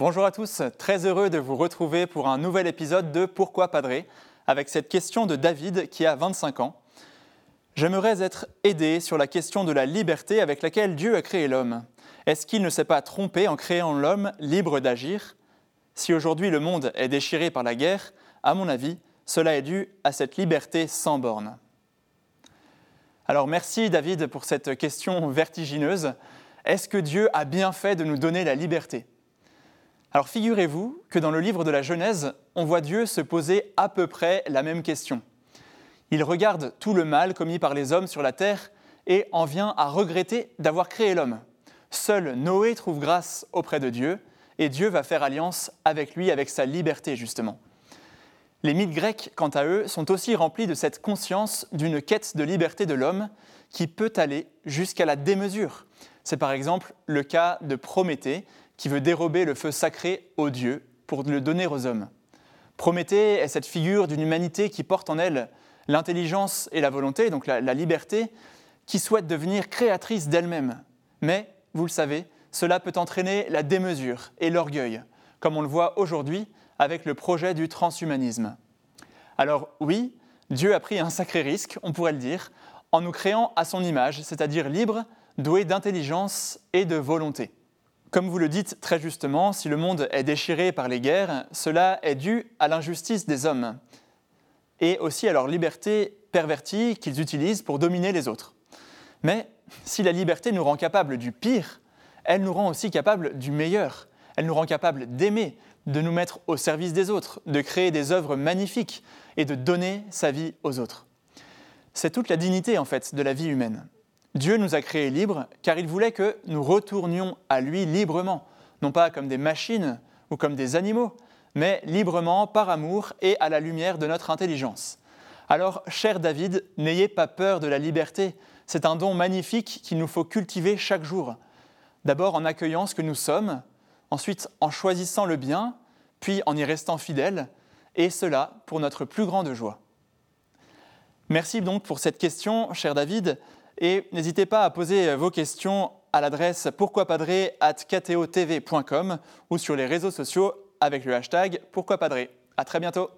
Bonjour à tous, très heureux de vous retrouver pour un nouvel épisode de Pourquoi Padré avec cette question de David qui a 25 ans. J'aimerais être aidé sur la question de la liberté avec laquelle Dieu a créé l'homme. Est-ce qu'il ne s'est pas trompé en créant l'homme libre d'agir? Si aujourd'hui le monde est déchiré par la guerre, à mon avis, cela est dû à cette liberté sans bornes. Alors merci David pour cette question vertigineuse. Est-ce que Dieu a bien fait de nous donner la liberté? Alors figurez-vous que dans le livre de la Genèse, on voit Dieu se poser à peu près la même question. Il regarde tout le mal commis par les hommes sur la terre et en vient à regretter d'avoir créé l'homme. Seul Noé trouve grâce auprès de Dieu et Dieu va faire alliance avec lui, avec sa liberté justement. Les mythes grecs, quant à eux, sont aussi remplis de cette conscience d'une quête de liberté de l'homme qui peut aller jusqu'à la démesure. C'est par exemple le cas de Prométhée qui veut dérober le feu sacré aux dieux pour le donner aux hommes. Prométhée est cette figure d'une humanité qui porte en elle l'intelligence et la volonté, donc la, liberté, qui souhaite devenir créatrice d'elle-même. Mais, vous le savez, cela peut entraîner la démesure et l'orgueil, comme on le voit aujourd'hui avec le projet du transhumanisme. Alors oui, Dieu a pris un sacré risque, on pourrait le dire, en nous créant à son image, c'est-à-dire libre, doué d'intelligence et de volonté. Comme vous le dites très justement, si le monde est déchiré par les guerres, cela est dû à l'injustice des hommes et aussi à leur liberté pervertie qu'ils utilisent pour dominer les autres. Mais si la liberté nous rend capable du pire, elle nous rend aussi capable du meilleur. Elle nous rend capable d'aimer, de nous mettre au service des autres, de créer des œuvres magnifiques et de donner sa vie aux autres. C'est toute la dignité en fait de la vie humaine. Dieu nous a créés libres car il voulait que nous retournions à lui librement, non pas comme des machines ou comme des animaux, mais librement par amour et à la lumière de notre intelligence. Alors, cher David, n'ayez pas peur de la liberté, c'est un don magnifique qu'il nous faut cultiver chaque jour. D'abord en accueillant ce que nous sommes, ensuite en choisissant le bien, puis en y restant fidèle, et cela pour notre plus grande joie. Merci donc pour cette question, cher David, et n'hésitez pas à poser vos questions à l'adresse pourquoipadré.com ou sur les réseaux sociaux avec le hashtag pourquoipadré. À très bientôt